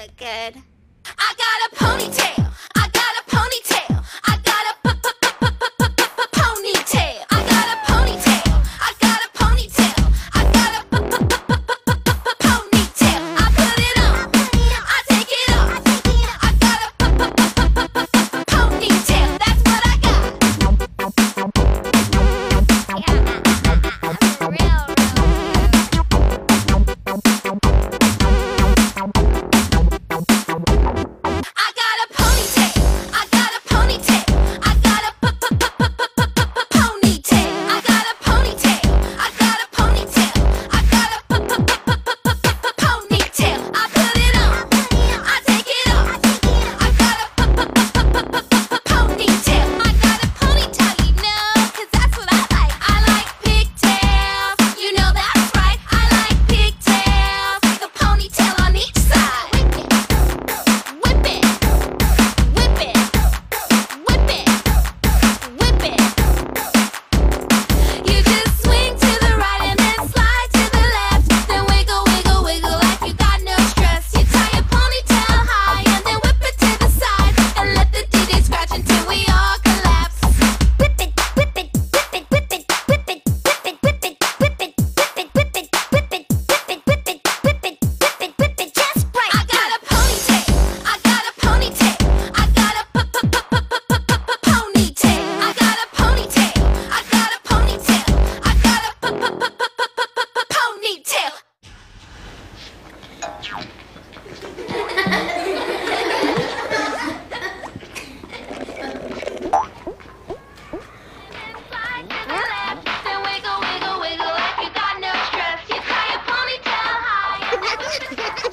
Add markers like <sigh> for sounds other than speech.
look good. I got a ponytail. you got no stress you tie Ha ponytail high. <laughs>